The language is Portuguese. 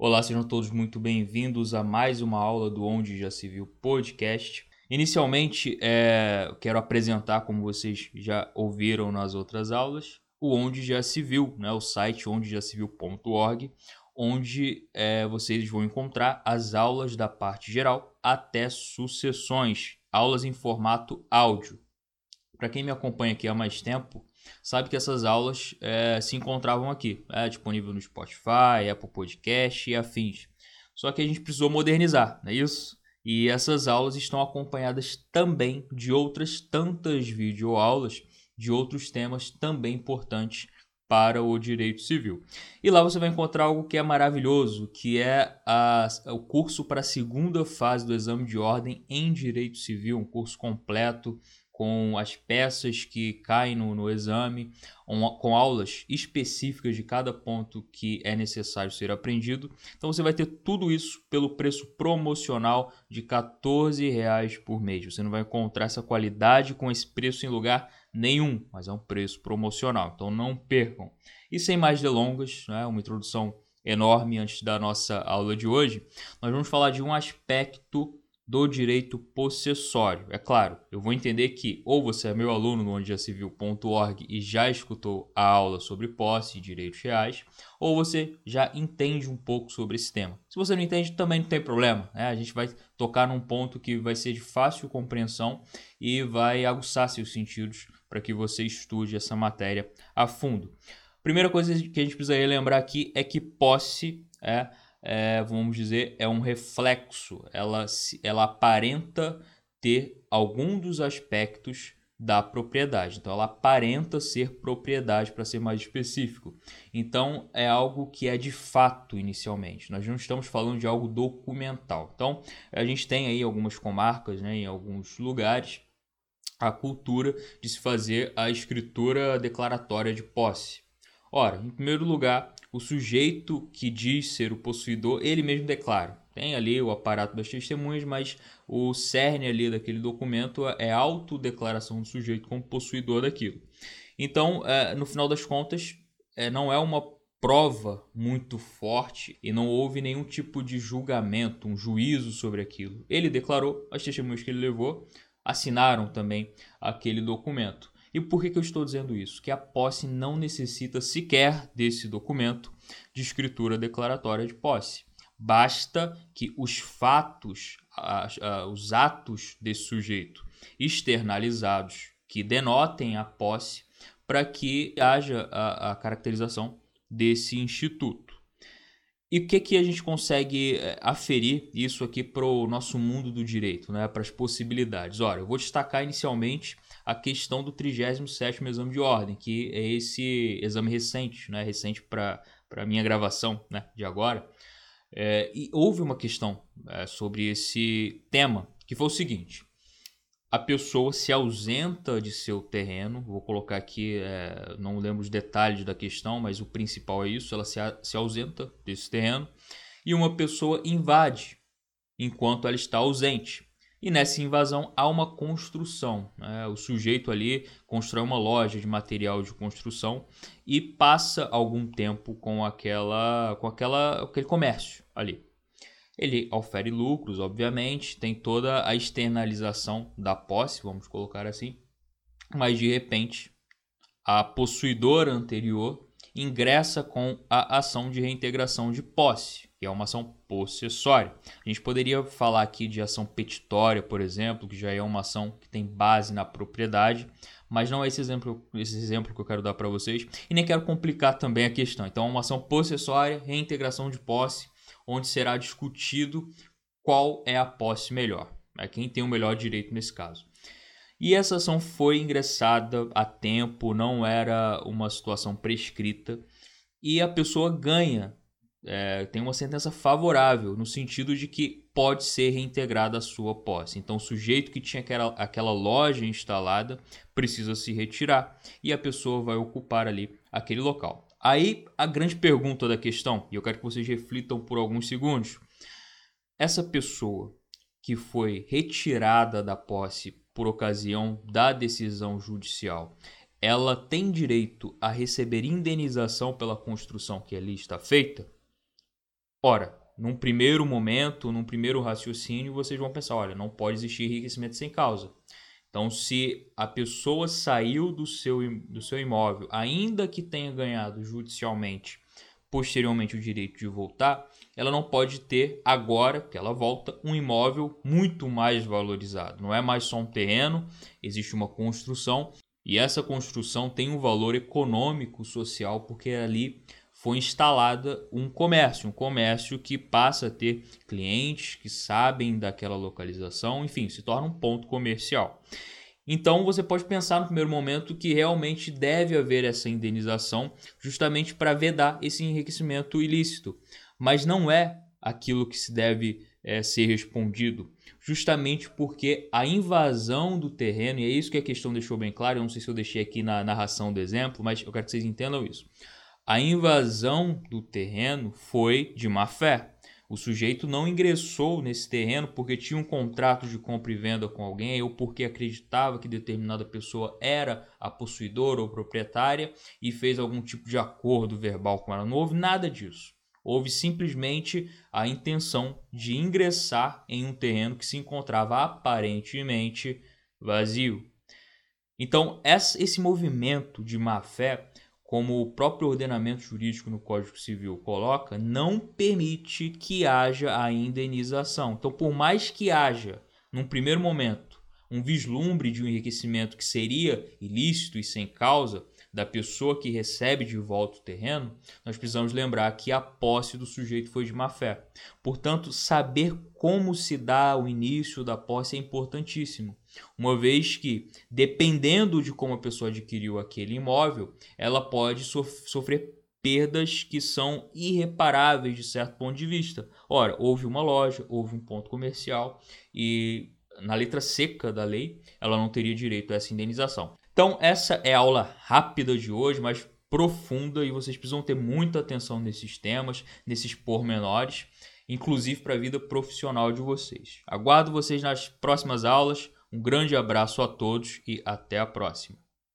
Olá, sejam todos muito bem-vindos a mais uma aula do Onde Já Se Viu podcast. Inicialmente, é, quero apresentar, como vocês já ouviram nas outras aulas, o Onde Já Se Viu, né, o site ondejacivil.org, onde é, vocês vão encontrar as aulas da parte geral até sucessões, aulas em formato áudio. Para quem me acompanha aqui há mais tempo, sabe que essas aulas é, se encontravam aqui, é, disponível no Spotify, Apple Podcast e afins. Só que a gente precisou modernizar, não é isso? E essas aulas estão acompanhadas também de outras tantas videoaulas de outros temas também importantes para o direito civil. E lá você vai encontrar algo que é maravilhoso, que é a, o curso para a segunda fase do exame de ordem em direito civil, um curso completo com as peças que caem no, no exame, um, com aulas específicas de cada ponto que é necessário ser aprendido. Então você vai ter tudo isso pelo preço promocional de R$ reais por mês. Você não vai encontrar essa qualidade com esse preço em lugar nenhum, mas é um preço promocional. Então não percam. E sem mais delongas, né, uma introdução enorme antes da nossa aula de hoje, nós vamos falar de um aspecto do direito possessório. É claro, eu vou entender que ou você é meu aluno no ondeacivil.org e já escutou a aula sobre posse e direitos reais, ou você já entende um pouco sobre esse tema. Se você não entende, também não tem problema. Né? A gente vai tocar num ponto que vai ser de fácil compreensão e vai aguçar seus sentidos para que você estude essa matéria a fundo. Primeira coisa que a gente precisa lembrar aqui é que posse é é, vamos dizer, é um reflexo, ela, ela aparenta ter algum dos aspectos da propriedade. Então, ela aparenta ser propriedade, para ser mais específico. Então, é algo que é de fato inicialmente. Nós não estamos falando de algo documental. Então, a gente tem aí algumas comarcas, né, em alguns lugares, a cultura de se fazer a escritura declaratória de posse. Ora, em primeiro lugar, o sujeito que diz ser o possuidor, ele mesmo declara. Tem ali o aparato das testemunhas, mas o cerne ali daquele documento é a autodeclaração do sujeito como possuidor daquilo. Então, é, no final das contas, é, não é uma prova muito forte e não houve nenhum tipo de julgamento, um juízo sobre aquilo. Ele declarou, as testemunhas que ele levou assinaram também aquele documento. E por que, que eu estou dizendo isso? Que a posse não necessita sequer desse documento de escritura declaratória de posse. Basta que os fatos, os atos desse sujeito externalizados que denotem a posse para que haja a, a caracterização desse instituto. E o que, que a gente consegue eh, aferir isso aqui para o nosso mundo do direito, né? para as possibilidades? Olha, eu vou destacar inicialmente a questão do 37º exame de ordem, que é esse exame recente, né? recente para a minha gravação né? de agora. É, e houve uma questão é, sobre esse tema, que foi o seguinte: a pessoa se ausenta de seu terreno. Vou colocar aqui, é, não lembro os detalhes da questão, mas o principal é isso: ela se, se ausenta desse terreno e uma pessoa invade enquanto ela está ausente. E nessa invasão há uma construção. Né? O sujeito ali constrói uma loja de material de construção e passa algum tempo com aquela, com aquela, aquele comércio ali. Ele ofere lucros, obviamente, tem toda a externalização da posse, vamos colocar assim, mas de repente a possuidora anterior ingressa com a ação de reintegração de posse, que é uma ação possessória. A gente poderia falar aqui de ação petitória, por exemplo, que já é uma ação que tem base na propriedade, mas não é esse exemplo, esse exemplo que eu quero dar para vocês e nem quero complicar também a questão. Então, é uma ação possessória, reintegração de posse, onde será discutido qual é a posse melhor, é quem tem o melhor direito nesse caso. E essa ação foi ingressada a tempo, não era uma situação prescrita, e a pessoa ganha, é, tem uma sentença favorável, no sentido de que pode ser reintegrada a sua posse. Então, o sujeito que tinha aquela, aquela loja instalada precisa se retirar e a pessoa vai ocupar ali aquele local. Aí a grande pergunta da questão, e eu quero que vocês reflitam por alguns segundos. Essa pessoa que foi retirada da posse por ocasião da decisão judicial, ela tem direito a receber indenização pela construção que ali está feita? Ora, num primeiro momento, num primeiro raciocínio, vocês vão pensar: olha, não pode existir enriquecimento sem causa. Então, se a pessoa saiu do seu, do seu imóvel, ainda que tenha ganhado judicialmente, posteriormente o direito de voltar, ela não pode ter agora que ela volta um imóvel muito mais valorizado. Não é mais só um terreno, existe uma construção e essa construção tem um valor econômico, social, porque ali foi instalada um comércio, um comércio que passa a ter clientes que sabem daquela localização, enfim, se torna um ponto comercial. Então você pode pensar no primeiro momento que realmente deve haver essa indenização, justamente para vedar esse enriquecimento ilícito, mas não é aquilo que se deve é, ser respondido, justamente porque a invasão do terreno, e é isso que a questão deixou bem claro, eu não sei se eu deixei aqui na narração do exemplo, mas eu quero que vocês entendam isso. A invasão do terreno foi de má fé. O sujeito não ingressou nesse terreno porque tinha um contrato de compra e venda com alguém ou porque acreditava que determinada pessoa era a possuidora ou proprietária e fez algum tipo de acordo verbal com ela. Não houve nada disso. Houve simplesmente a intenção de ingressar em um terreno que se encontrava aparentemente vazio. Então, esse movimento de má fé como o próprio ordenamento jurídico no Código Civil coloca, não permite que haja a indenização. Então, por mais que haja, num primeiro momento, um vislumbre de um enriquecimento que seria ilícito e sem causa da pessoa que recebe de volta o terreno, nós precisamos lembrar que a posse do sujeito foi de má fé. Portanto, saber como se dá o início da posse é importantíssimo uma vez que, dependendo de como a pessoa adquiriu aquele imóvel, ela pode sofrer perdas que são irreparáveis de certo ponto de vista. Ora, houve uma loja, houve um ponto comercial e na letra seca da lei, ela não teria direito a essa indenização. Então, essa é a aula rápida de hoje, mas profunda e vocês precisam ter muita atenção nesses temas, nesses pormenores, inclusive para a vida profissional de vocês. Aguardo vocês nas próximas aulas. Um grande abraço a todos e até a próxima.